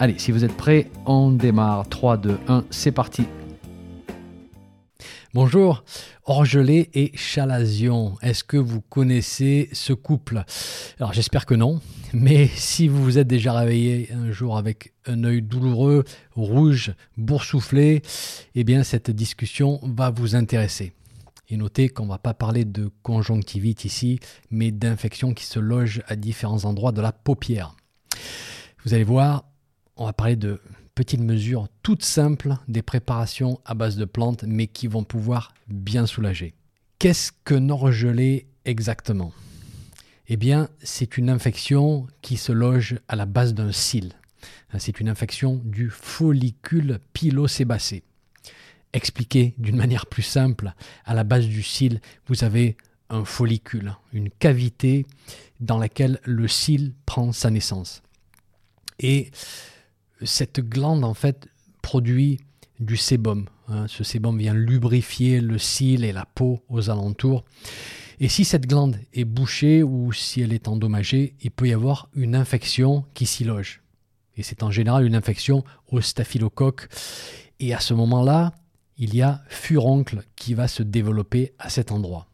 Allez, si vous êtes prêts, on démarre. 3, 2, 1, c'est parti. Bonjour, Orgelé et Chalazion. Est-ce que vous connaissez ce couple? Alors j'espère que non, mais si vous vous êtes déjà réveillé un jour avec un œil douloureux, rouge, boursouflé, eh bien cette discussion va vous intéresser. Et notez qu'on ne va pas parler de conjonctivite ici, mais d'infections qui se logent à différents endroits de la paupière. Vous allez voir, on va parler de petites mesures toutes simples, des préparations à base de plantes, mais qui vont pouvoir bien soulager. Qu'est-ce que orgelé exactement? Eh bien, c'est une infection qui se loge à la base d'un cil. C'est une infection du follicule pilosébacé. Expliqué d'une manière plus simple, à la base du cil, vous avez un follicule, une cavité dans laquelle le cil prend sa naissance. Et cette glande, en fait, produit du sébum. Hein. Ce sébum vient lubrifier le cil et la peau aux alentours. Et si cette glande est bouchée ou si elle est endommagée, il peut y avoir une infection qui s'y loge. Et c'est en général une infection au staphylocoque. Et à ce moment-là, il y a furoncle qui va se développer à cet endroit.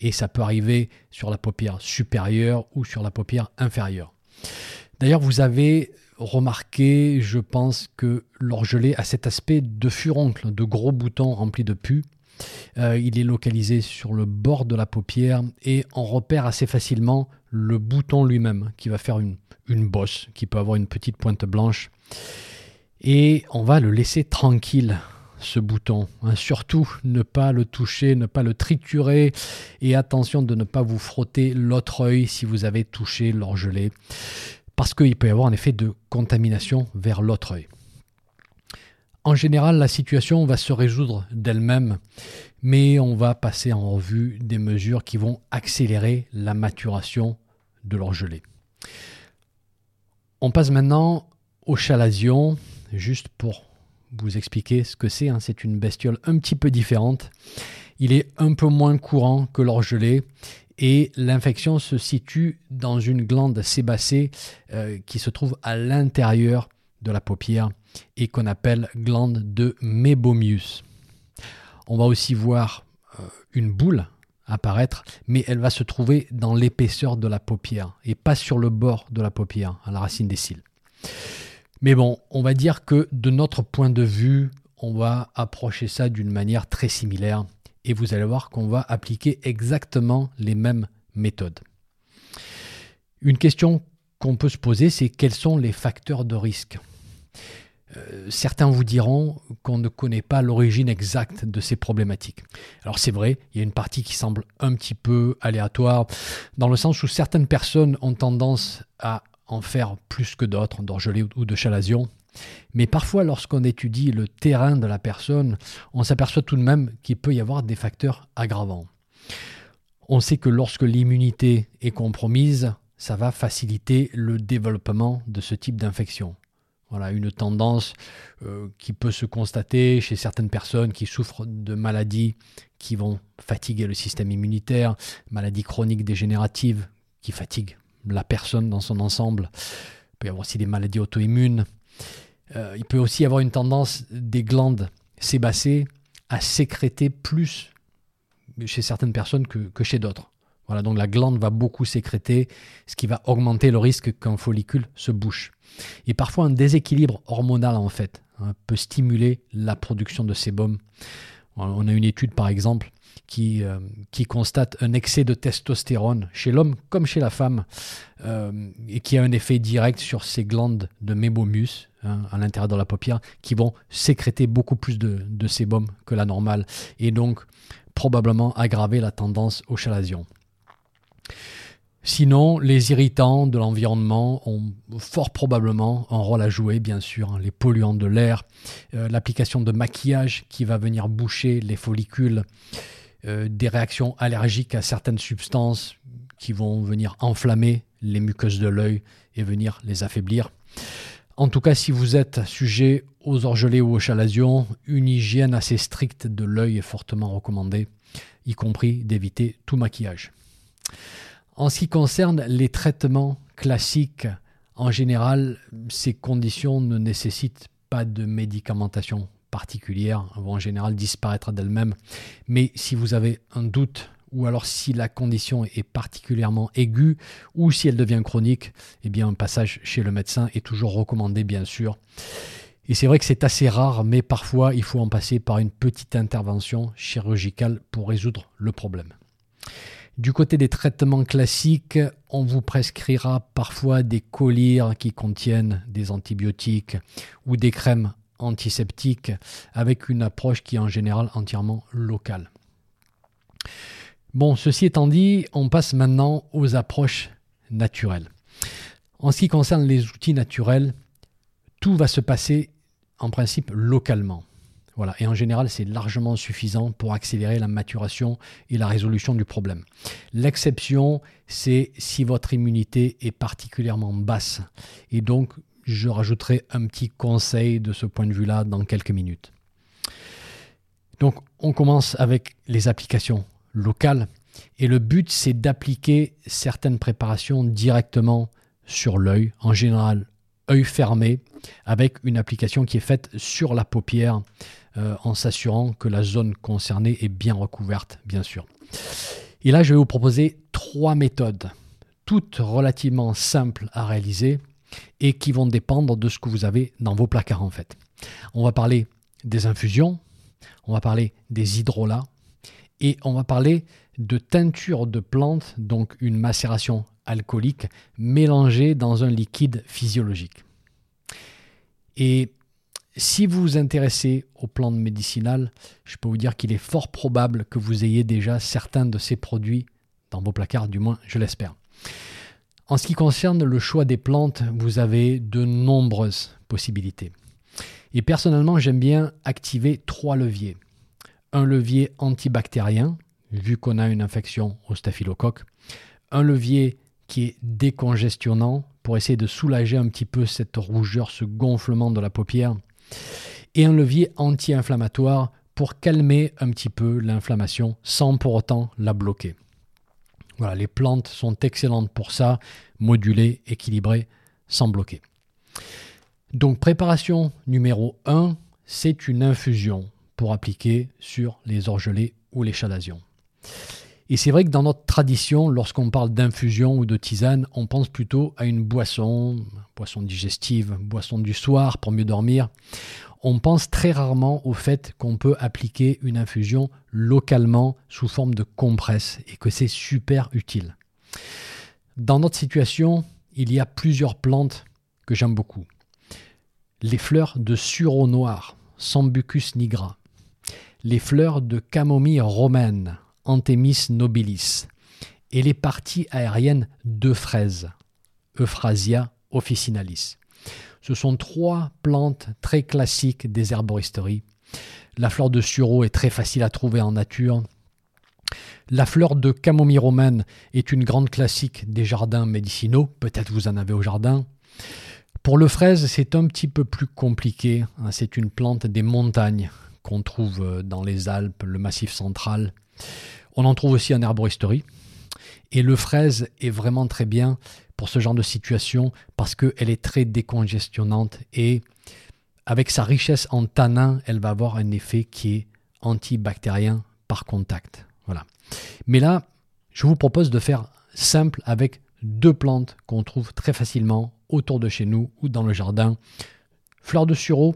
Et ça peut arriver sur la paupière supérieure ou sur la paupière inférieure. D'ailleurs, vous avez remarqué, je pense que l'orgelé a cet aspect de furoncle, de gros boutons remplis de pus. Euh, il est localisé sur le bord de la paupière et on repère assez facilement le bouton lui-même qui va faire une, bosse, qui peut avoir une petite pointe blanche. Et on va le laisser tranquille ce bouton. Hein. Surtout ne pas le toucher, ne pas le triturer et attention de ne pas vous frotter l'autre œil si vous avez touché l'orgelé parce qu'il peut y avoir un effet de contamination vers l'autre œil. En général, la situation va se résoudre d'elle-même, mais on va passer en revue des mesures qui vont accélérer la maturation de l'orgelé. On passe maintenant au chalazion, juste pour vous expliquer ce que c'est. Hein. C'est une bestiole un petit peu différente. Il est un peu moins courant que l'orgelé et l'infection se situe dans une glande sébacée euh, qui se trouve à l'intérieur de la paupière et qu'on appelle glande de Mebomius. On va aussi voir euh, une boule apparaître, mais elle va se trouver dans l'épaisseur de la paupière et pas sur le bord de la paupière, à la racine des cils. Mais bon, on va dire que de notre point de vue, on va approcher ça d'une manière très similaire et vous allez voir qu'on va appliquer exactement les mêmes méthodes. Une question qu'on peut se poser, c'est quels sont les facteurs de risque? Euh, certains vous diront qu'on ne connaît pas l'origine exacte de ces problématiques. Alors c'est vrai, il y a une partie qui semble un petit peu aléatoire, dans le sens où certaines personnes ont tendance à en faire plus que d'autres, d'orgelé ou de chalazion. Mais parfois, lorsqu'on étudie le terrain de la personne, on s'aperçoit tout de même qu'il peut y avoir des facteurs aggravants. On sait que lorsque l'immunité est compromise, ça va faciliter le développement de ce type d'infection. Voilà une tendance euh, qui peut se constater chez certaines personnes qui souffrent de maladies qui vont fatiguer le système immunitaire, maladies chroniques dégénératives qui fatiguent la personne dans son ensemble. Il peut y avoir aussi des maladies auto-immunes, euh, il peut aussi avoir une tendance des glandes sébacées à sécréter plus chez certaines personnes que, chez d'autres. Voilà, donc la glande va beaucoup sécréter, ce qui va augmenter le risque qu'un follicule se bouche. Et parfois un déséquilibre hormonal en fait hein, peut stimuler la production de sébum. On a une étude par exemple qui, euh, qui constate un excès de testostérone chez l'homme comme chez la femme euh, et qui a un effet direct sur ces glandes de mébomus hein, à l'intérieur de la paupière qui vont sécréter beaucoup plus de, sébum que la normale et donc probablement aggraver la tendance au chalazion. Sinon, les irritants de l'environnement ont fort probablement un rôle à jouer, bien sûr. Hein. les polluants de l'air, euh, l'application de maquillage qui va venir boucher les follicules, euh, des réactions allergiques à certaines substances qui vont venir enflammer les muqueuses de l'œil et venir les affaiblir. En tout cas, si vous êtes sujet aux orgelets ou aux chalazions, une hygiène assez stricte de l'œil est fortement recommandée, y compris d'éviter tout maquillage. En ce qui concerne les traitements classiques, en général, ces conditions ne nécessitent pas de médicamentation particulière, vont en général disparaître d'elles-mêmes. Mais si vous avez un doute ou alors si la condition est particulièrement aiguë ou si elle devient chronique, eh bien un passage chez le médecin est toujours recommandé bien sûr. Et c'est vrai que c'est assez rare, mais parfois il faut en passer par une petite intervention chirurgicale pour résoudre le problème. Du côté des traitements classiques, on vous prescrira parfois des collyres qui contiennent des antibiotiques ou des crèmes antiseptiques avec une approche qui est en général entièrement locale. Bon, ceci étant dit, on passe maintenant aux approches naturelles. En ce qui concerne les outils naturels, tout va se passer en principe localement. Voilà. Et en général, c'est largement suffisant pour accélérer la maturation et la résolution du problème. L'exception, c'est si votre immunité est particulièrement basse. Et donc, je rajouterai un petit conseil de ce point de vue-là dans quelques minutes. Donc, on commence avec les applications local. Et le but, c'est d'appliquer certaines préparations directement sur l'œil, en général œil fermé, avec une application qui est faite sur la paupière, euh, en s'assurant que la zone concernée est bien recouverte, bien sûr. Et là, je vais vous proposer trois méthodes, toutes relativement simples à réaliser et qui vont dépendre de ce que vous avez dans vos placards en fait. On va parler des infusions, on va parler des hydrolats, et on va parler de teinture de plantes, donc une macération alcoolique mélangée dans un liquide physiologique. Et si vous vous intéressez aux plantes médicinales, je peux vous dire qu'il est fort probable que vous ayez déjà certains de ces produits dans vos placards, du moins je l'espère. En ce qui concerne le choix des plantes, vous avez de nombreuses possibilités. Et personnellement, j'aime bien activer trois leviers un levier antibactérien, vu qu'on a une infection au staphylocoque, un levier qui est décongestionnant pour essayer de soulager un petit peu cette rougeur, ce gonflement de la paupière, et un levier anti-inflammatoire pour calmer un petit peu l'inflammation sans pour autant la bloquer. Voilà, les plantes sont excellentes pour ça, modulées, équilibrées, sans bloquer. Donc préparation numéro 1, c'est une infusion pour appliquer sur les orgelets ou les chalazions. Et c'est vrai que dans notre tradition, lorsqu'on parle d'infusion ou de tisane, on pense plutôt à une boisson, boisson digestive, boisson du soir pour mieux dormir. On pense très rarement au fait qu'on peut appliquer une infusion localement sous forme de compresse et que c'est super utile. Dans notre situation, il y a plusieurs plantes que j'aime beaucoup. Les fleurs de sureau noir, Sambucus nigra, les fleurs de camomille romaine, Anthemis nobilis, et les parties aériennes de fraises, Euphrasia officinalis. Ce sont trois plantes très classiques des herboristeries. La fleur de sureau est très facile à trouver en nature. La fleur de camomille romaine est une grande classique des jardins médicinaux. Peut-être vous en avez au jardin. Pour le fraise, c'est un petit peu plus compliqué. Hein. C'est une plante des montagnes qu'on trouve euh, dans les Alpes, le Massif central. On en trouve aussi en herboristerie. Et le fraise est vraiment très bien pour ce genre de situation parce qu'elle est très décongestionnante et avec sa richesse en tanins, elle va avoir un effet qui est antibactérien par contact. Voilà. Mais là, je vous propose de faire simple avec deux plantes qu'on trouve très facilement autour de chez nous ou dans le jardin. Fleur de sureau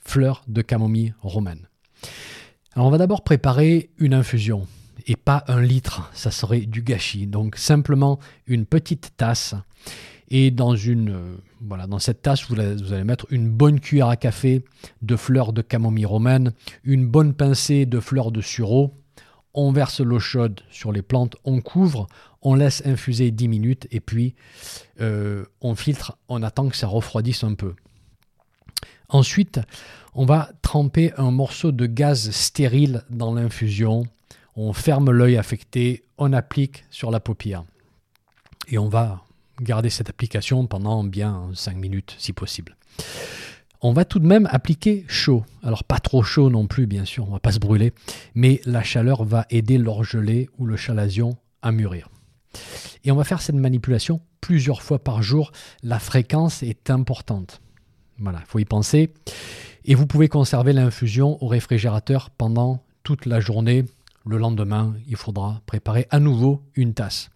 fleurs de camomille romaine. Alors on va d'abord préparer une infusion et pas un litre, ça serait du gâchis. Donc simplement une petite tasse et dans euh, cette tasse vous, vous, allez mettre une bonne cuillère à café de fleurs de camomille romaine, une bonne pincée de fleurs de sureau. on verse l'eau chaude sur les plantes, on couvre, on laisse infuser 10 minutes et puis euh, on filtre, on attend que ça refroidisse un peu. Ensuite, on va tremper un morceau de gaz stérile dans l'infusion. On ferme l'œil affecté, on applique sur la paupière. Et on va garder cette application pendant bien 5 minutes si possible. On va tout de même appliquer chaud. Alors pas trop chaud non plus, bien sûr, on ne va pas se brûler, mais la chaleur va aider l'orgelé ou le chalazion à mûrir. Et on va faire cette manipulation plusieurs fois par jour. La fréquence est importante. Voilà, il faut y penser. Et vous pouvez conserver l'infusion au réfrigérateur pendant toute la journée. Le lendemain, il faudra préparer à nouveau une tasse.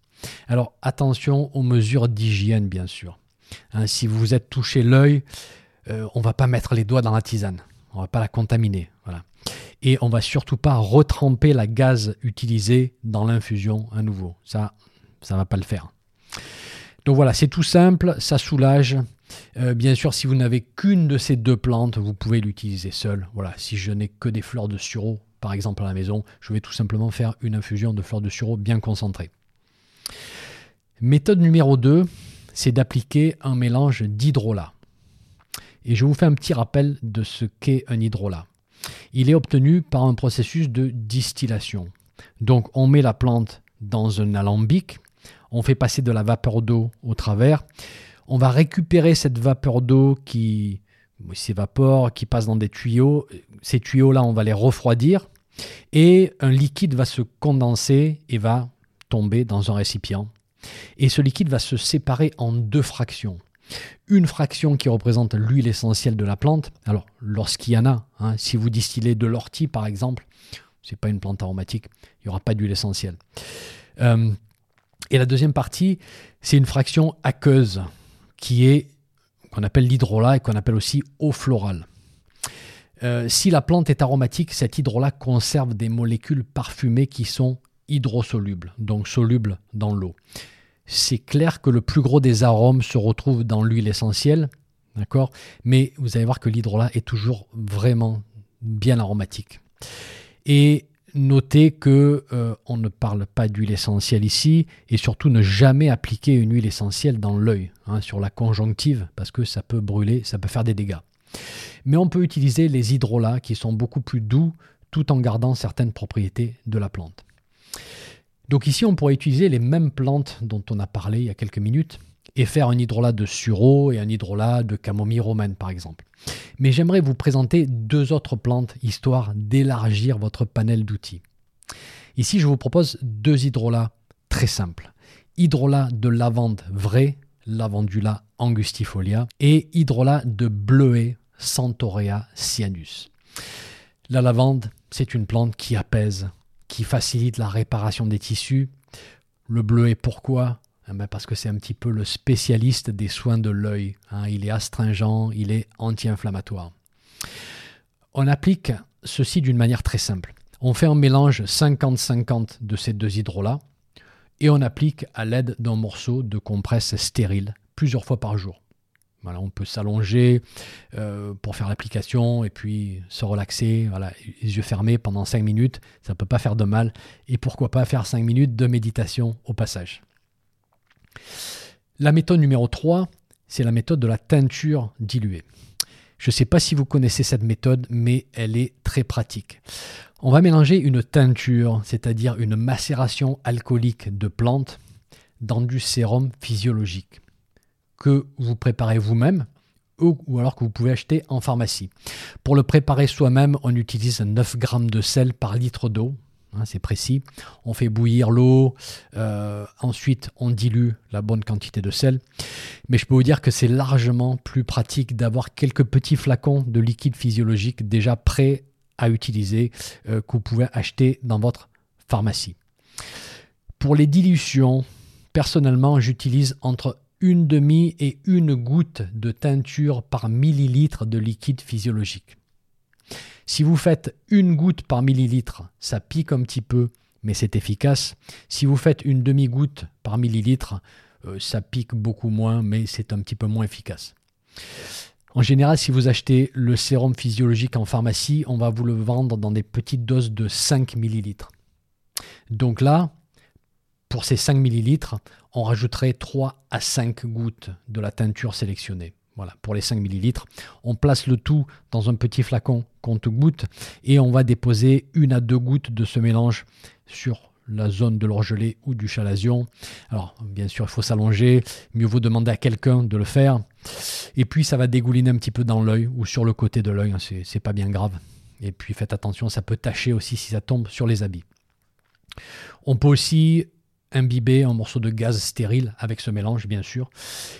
Alors attention aux mesures d'hygiène, bien sûr. Hein, si vous vous êtes touché l'œil, euh, on ne va pas mettre les doigts dans la tisane. On ne va pas la contaminer. Voilà. Et on va surtout pas retremper la gaz utilisée dans l'infusion à nouveau. Ça, ça ne va pas le faire. Donc voilà, c'est tout simple, ça soulage. Euh, bien sûr, si vous n'avez qu'une de ces deux plantes, vous pouvez l'utiliser seul. Voilà, si je n'ai que des fleurs de sureau, par exemple à la maison, je vais tout simplement faire une infusion de fleurs de sureau bien concentrée. Méthode numéro 2, c'est d'appliquer un mélange d'hydrolat. Et je vous fais un petit rappel de ce qu'est un hydrolat. Il est obtenu par un processus de distillation. Donc on met la plante dans un alambic, on fait passer de la vapeur d'eau au travers, on va récupérer cette vapeur d'eau qui s'évapore, qui passe dans des tuyaux. Ces tuyaux-là, on va les refroidir et un liquide va se condenser et va tomber dans un récipient. Et ce liquide va se séparer en deux fractions. Une fraction qui représente l'huile essentielle de la plante. Alors, lorsqu'il y en a, hein, si vous distillez de l'ortie par exemple, c'est pas une plante aromatique, il n'y aura pas d'huile essentielle. Euh, et la deuxième partie, c'est une fraction aqueuse qui est qu'on appelle l'hydrolat et qu'on appelle aussi eau florale. Euh, si la plante est aromatique, cet hydrolat conserve des molécules parfumées qui sont hydrosolubles, donc solubles dans l'eau c'est clair que le plus gros des arômes se retrouve dans l'huile essentielle, d'accord? Mais vous allez voir que l'hydrolat est toujours vraiment bien aromatique. Notez que euh, on ne parle pas d'huile essentielle ici, et surtout ne jamais appliquer une huile essentielle dans l'œil, hein, sur la conjonctive, parce que ça peut brûler, ça peut faire des dégâts. Mais on peut utiliser les hydrolats qui sont beaucoup plus doux, tout en gardant certaines propriétés de la plante. Donc ici, on pourrait utiliser les mêmes plantes dont on a parlé il y a quelques minutes et faire un hydrolat de sureau et un hydrolat de camomille romaine par exemple. Mais j'aimerais vous présenter deux autres plantes histoire d'élargir votre panel d'outils. Ici, je vous propose deux hydrolats très simples. Hydrolat de lavande vrai, Lavandula angustifolia, et hydrolat de bleuet, Centaurea cyanus. La lavande, c'est une plante qui apaise, qui facilite la réparation des tissus. Le bleu est pourquoi? Parce que c'est un petit peu le spécialiste des soins de l'œil. Hein. Il est astringent, il est anti-inflammatoire. On applique ceci d'une manière très simple. On fait un mélange 50-50 de ces deux hydrolats et on applique à l'aide d'un morceau de compresse stérile plusieurs fois par jour on peut s'allonger euh, pour faire l'application et puis se relaxer, voilà, les yeux fermés pendant 5 minutes, ça ne peut pas faire de mal. Et pourquoi pas faire 5 minutes de méditation au passage. La méthode numéro 3, c'est la méthode de la teinture diluée. Je ne sais pas si vous connaissez cette méthode, mais elle est très pratique. On va mélanger une teinture, c'est-à-dire une macération alcoolique de plantes, dans du sérum physiologique que vous préparez vous-même ou, alors que vous pouvez acheter en pharmacie. Pour le préparer soi-même, on utilise 9 g de sel par litre d'eau. Hein, c'est précis. On fait bouillir l'eau, euh, ensuite on dilue la bonne quantité de sel. Mais je peux vous dire que c'est largement plus pratique d'avoir quelques petits flacons de liquide physiologique déjà prêts à utiliser euh, que vous pouvez acheter dans votre pharmacie. Pour les dilutions, personnellement, j'utilise entre une demi et une goutte de teinture par millilitre de liquide physiologique. Si vous faites une goutte par millilitre, ça pique un petit peu, mais c'est efficace. Si vous faites une demi-goutte par millilitre, euh, ça pique beaucoup moins, mais c'est un petit peu moins efficace. En général, si vous achetez le sérum physiologique en pharmacie, on va vous le vendre dans des petites doses de 5 millilitres. Donc là, pour ces 5 millilitres, on rajouterait 3 à 5 gouttes de la teinture sélectionnée. Voilà, pour les 5 millilitres. On place le tout dans un petit flacon compte-gouttes et on va déposer une à deux gouttes de ce mélange sur la zone de l'orgelet ou du chalazion. Alors, bien sûr, il faut s'allonger. Mieux vaut demander à quelqu'un de le faire. Et puis, ça va dégouliner un petit peu dans l'œil ou sur le côté de l'œil. Hein, c'est pas bien grave. Et puis, faites attention, ça peut tacher aussi si ça tombe sur les habits. On peut aussi imbiber un morceau de gaz stérile avec ce mélange, bien sûr,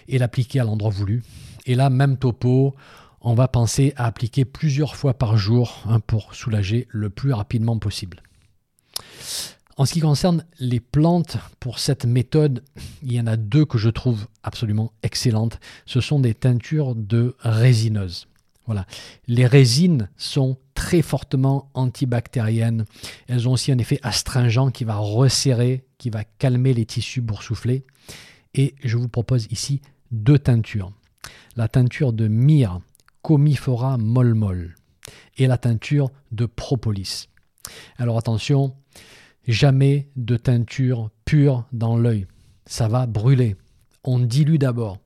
et l'appliquer à l'endroit voulu. Et là, même topo, on va penser à appliquer plusieurs fois par jour hein, pour soulager le plus rapidement possible. En ce qui concerne les plantes, pour cette méthode, il y en a deux que je trouve absolument excellentes. Ce sont des teintures de résineuses. Voilà. Les résines sont très fortement antibactériennes. Elles ont aussi un effet astringent qui va resserrer, qui va calmer les tissus boursouflés. Et je vous propose ici deux teintures. La teinture de myrrhe, comifera molmol, et la teinture de propolis. Alors attention, jamais de teinture pure dans l'œil. Ça va brûler. On dilue d'abord.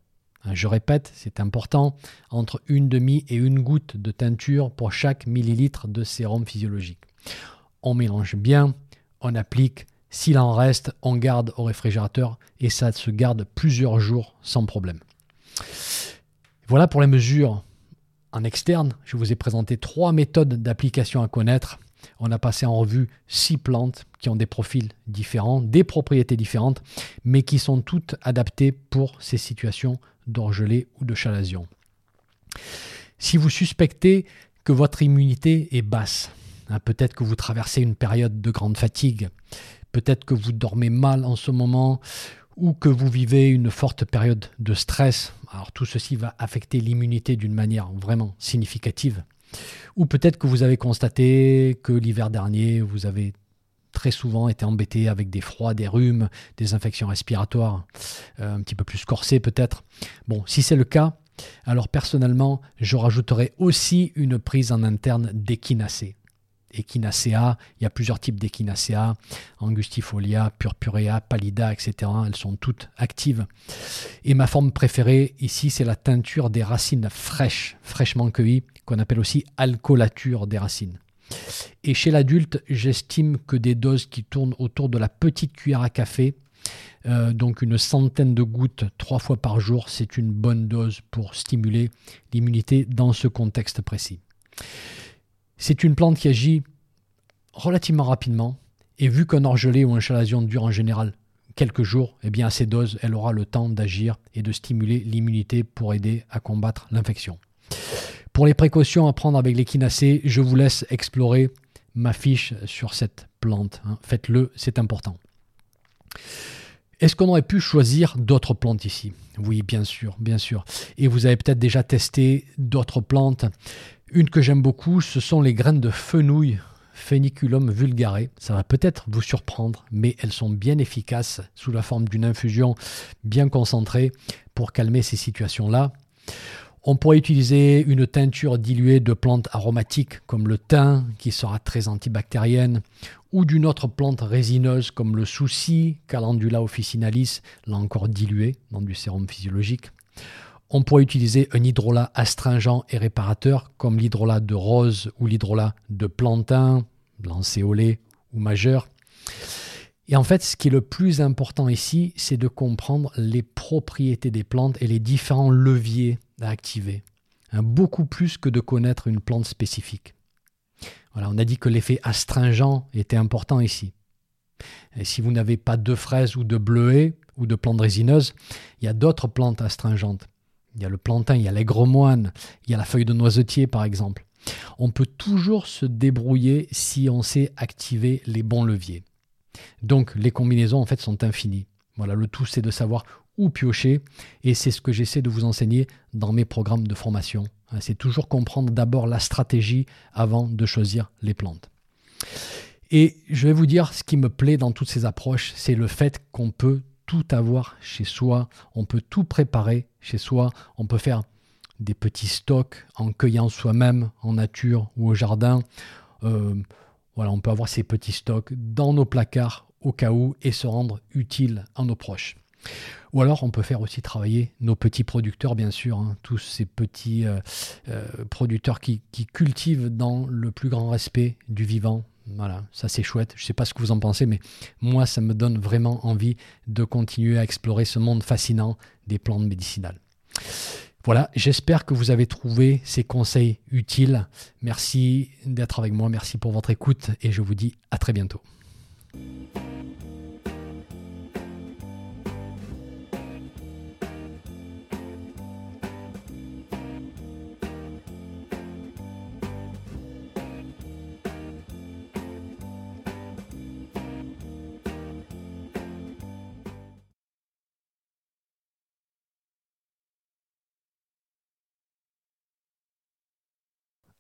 Hein, je répète, c'est important, entre une demi et une goutte de teinture pour chaque millilitre de sérum physiologique. On mélange bien, on applique, s'il en reste, on garde au réfrigérateur et ça se garde plusieurs jours sans problème. Voilà pour les mesures en externe. Je vous ai présenté trois méthodes d'application à connaître. On a passé en revue six plantes qui ont des profils différents, des propriétés différentes, mais qui sont toutes adaptées pour ces situations d'orgelée ou de chalazion. Si vous suspectez que votre immunité est basse, hein, peut-être que vous traversez une période de grande fatigue, peut-être que vous dormez mal en ce moment, ou que vous vivez une forte période de stress, alors tout ceci va affecter l'immunité d'une manière vraiment significative. Ou peut-être que vous avez constaté que l'hiver dernier, vous avez très souvent été embêté avec des froids, des rhumes, des infections respiratoires, euh, un petit peu plus corsées peut-être. Bon, si c'est le cas, alors personnellement, je rajouterai aussi une prise en interne d'échinacée. Echinacea, il y a plusieurs types d'Echinacea, Angustifolia, Purpurea, Pallida, etc. Elles sont toutes actives. Et ma forme préférée ici, c'est la teinture des racines fraîches, fraîchement cueillies, qu'on appelle aussi alcoolature des racines. Et chez l'adulte, j'estime que des doses qui tournent autour de la petite cuillère à café, euh, donc une centaine de gouttes trois fois par jour, c'est une bonne dose pour stimuler l'immunité dans ce contexte précis. C'est une plante qui agit relativement rapidement, et vu qu'un orgelet ou un chalazion dure en général quelques jours, eh bien à ces doses, elle aura le temps d'agir et de stimuler l'immunité pour aider à combattre l'infection. Pour les précautions à prendre avec l'échinacée, je vous laisse explorer ma fiche sur cette plante. Hein. Faites-le, c'est important. Est-ce qu'on aurait pu choisir d'autres plantes ici? Oui, bien sûr, bien sûr. Et vous avez peut-être déjà testé d'autres plantes. Une que j'aime beaucoup, ce sont les graines de fenouil, Pheniculum vulgare. Ça va peut-être vous surprendre, mais elles sont bien efficaces sous la forme d'une infusion bien concentrée pour calmer ces situations-là. On pourrait utiliser une teinture diluée de plantes aromatiques comme le thym, qui sera très antibactérienne, ou d'une autre plante résineuse comme le souci, Calendula officinalis, là encore diluée dans du sérum physiologique. On pourrait utiliser un hydrolat astringent et réparateur comme l'hydrolat de rose ou l'hydrolat de plantain, blancéolé ou majeur. Et en fait, ce qui est le plus important ici, c'est de comprendre les propriétés des plantes et les différents leviers à activer. Hein, beaucoup plus que de connaître une plante spécifique. On a dit que l'effet astringent était important ici. Si vous n'avez pas de fraises ou de bleuets ou de plantes résineuses, il y a d'autres plantes astringentes. Il y a le plantain, il y a l'aigre-moine, il y a la feuille de noisetier par exemple. On peut toujours se débrouiller si on sait activer les bons leviers. Donc les combinaisons en fait sont infinies. Voilà, le tout c'est de savoir où piocher et c'est ce que j'essaie de vous enseigner dans mes programmes de formation. Hein, c'est toujours comprendre d'abord la stratégie avant de choisir les plantes. Et je vais vous dire ce qui me plaît dans toutes ces approches, c'est le fait qu'on peut tout avoir chez soi, on peut tout préparer chez soi, on peut faire des petits stocks en cueillant soi-même en nature ou au jardin. Euh, voilà, on peut avoir ces petits stocks dans nos placards au cas où et se rendre utile à nos proches. Ou alors on peut faire aussi travailler nos petits producteurs, bien sûr, hein, tous ces petits euh, euh, producteurs qui, cultivent dans le plus grand respect du vivant. Voilà, ça c'est chouette. Je ne sais pas ce que vous en pensez, mais moi ça me donne vraiment envie de continuer à explorer ce monde fascinant des plantes médicinales. Voilà, j'espère que vous avez trouvé ces conseils utiles. Merci d'être avec moi, merci pour votre écoute et je vous dis à très bientôt.